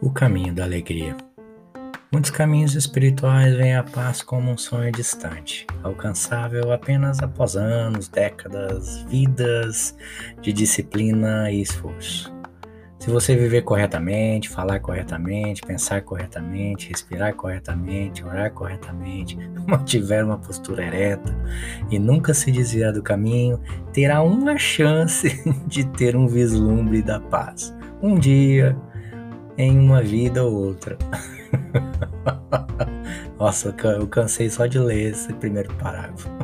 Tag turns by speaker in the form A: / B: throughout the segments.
A: O caminho da alegria. Muitos caminhos espirituais veem a paz como um sonho distante, alcançável apenas após anos, décadas, vidas de disciplina e esforço. Se você viver corretamente, falar corretamente, pensar corretamente, respirar corretamente, orar corretamente, mantiver uma postura ereta e nunca se desviar do caminho, terá uma chance de ter um vislumbre da paz. Um dia, em uma vida ou outra. Nossa, eu cansei só de ler esse primeiro parágrafo.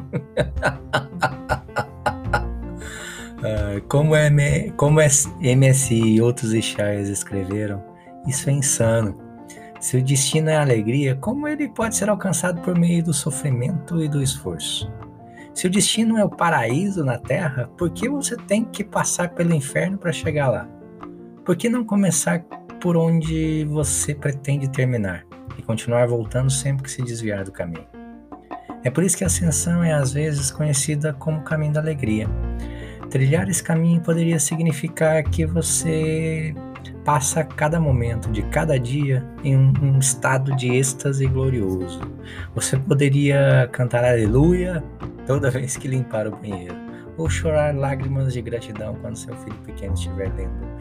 A: como, M, como MSI e outros Ishayas escreveram, isso é insano. Se o destino é a alegria, como ele pode ser alcançado por meio do sofrimento e do esforço? Se o destino é o paraíso na Terra, por que você tem que passar pelo inferno para chegar lá? Por que não começar por onde você pretende terminar e continuar voltando sempre que se desviar do caminho. É por isso que a ascensão é às vezes conhecida como caminho da alegria. Trilhar esse caminho poderia significar que você passa cada momento de cada dia em um, um estado de êxtase glorioso. Você poderia cantar aleluia toda vez que limpar o banheiro, ou chorar lágrimas de gratidão quando seu filho pequeno estiver lendo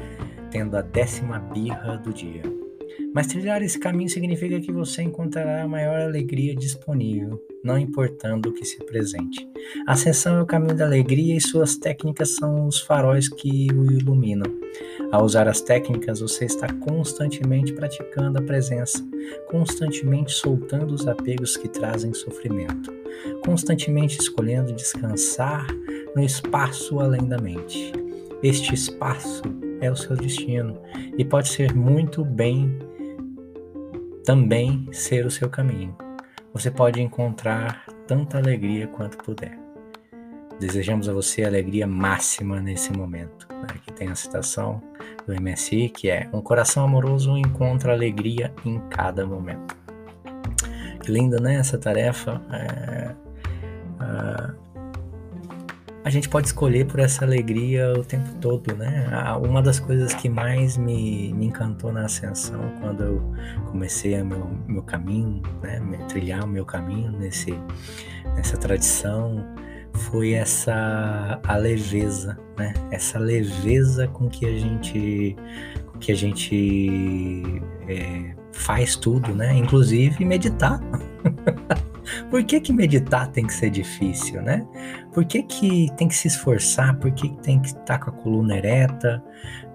A: tendo a décima birra do dia. Mas trilhar esse caminho significa que você encontrará a maior alegria disponível, não importando o que se apresente. A ascensão é o caminho da alegria e suas técnicas são os faróis que o iluminam. Ao usar as técnicas, você está constantemente praticando a presença, constantemente soltando os apegos que trazem sofrimento, constantemente escolhendo descansar no espaço além da mente. Este espaço é o seu destino e pode ser muito bem também ser o seu caminho. Você pode encontrar tanta alegria quanto puder. Desejamos a você alegria máxima nesse momento. Aqui tem a citação do MSI que é: Um coração amoroso encontra alegria em cada momento. Que linda, né? Essa tarefa. É, a gente pode escolher por essa alegria o tempo todo, né? Uma das coisas que mais me, me encantou na ascensão, quando eu comecei o meu, meu caminho, né? Trilhar o meu caminho nesse, nessa tradição, foi essa a leveza, né? Essa leveza com que a gente, com que a gente é, faz tudo, né? Inclusive meditar. Por que, que meditar tem que ser difícil, né? Por que, que tem que se esforçar? Por que, que tem que estar com a coluna ereta?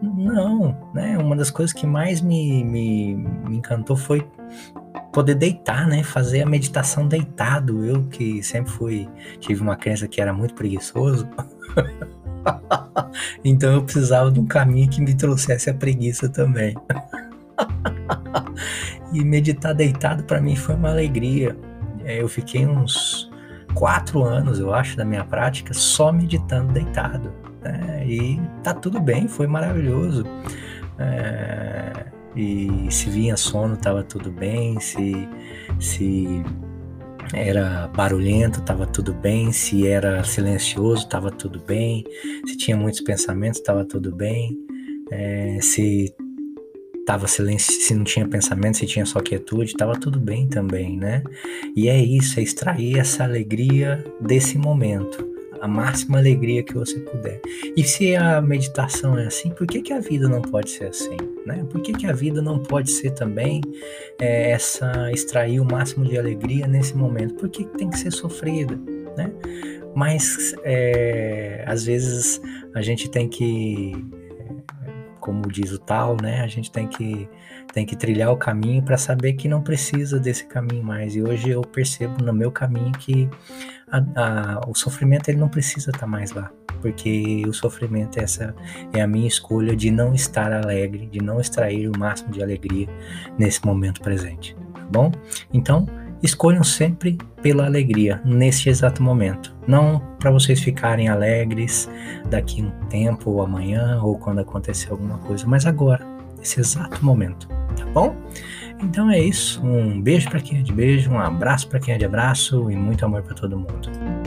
A: Não, né? Uma das coisas que mais me, me, me encantou foi poder deitar, né? Fazer a meditação deitado. Eu que sempre fui, tive uma crença que era muito preguiçoso. então eu precisava de um caminho que me trouxesse a preguiça também. e meditar deitado para mim foi uma alegria. É, eu fiquei uns quatro anos, eu acho, da minha prática só meditando deitado. Né? E tá tudo bem, foi maravilhoso. É, e se vinha sono, tava tudo bem. Se, se era barulhento, tava tudo bem. Se era silencioso, tava tudo bem. Se tinha muitos pensamentos, tava tudo bem. É, se tava silêncio, se não tinha pensamento, se tinha só quietude, tava tudo bem também, né? E é isso, é extrair essa alegria desse momento, a máxima alegria que você puder. E se a meditação é assim, por que, que a vida não pode ser assim, né? Por que, que a vida não pode ser também é, essa extrair o máximo de alegria nesse momento? Por que, que tem que ser sofrida, né? Mas é, às vezes a gente tem que como diz o tal, né? A gente tem que, tem que trilhar o caminho para saber que não precisa desse caminho mais. E hoje eu percebo no meu caminho que a, a, o sofrimento ele não precisa estar tá mais lá. porque o sofrimento é essa é a minha escolha de não estar alegre, de não extrair o máximo de alegria nesse momento presente, tá bom? Então, escolham sempre pela alegria neste exato momento, não para vocês ficarem alegres daqui um tempo ou amanhã ou quando acontecer alguma coisa, mas agora, nesse exato momento, tá bom? Então é isso. Um beijo para quem é de beijo, um abraço para quem é de abraço e muito amor para todo mundo.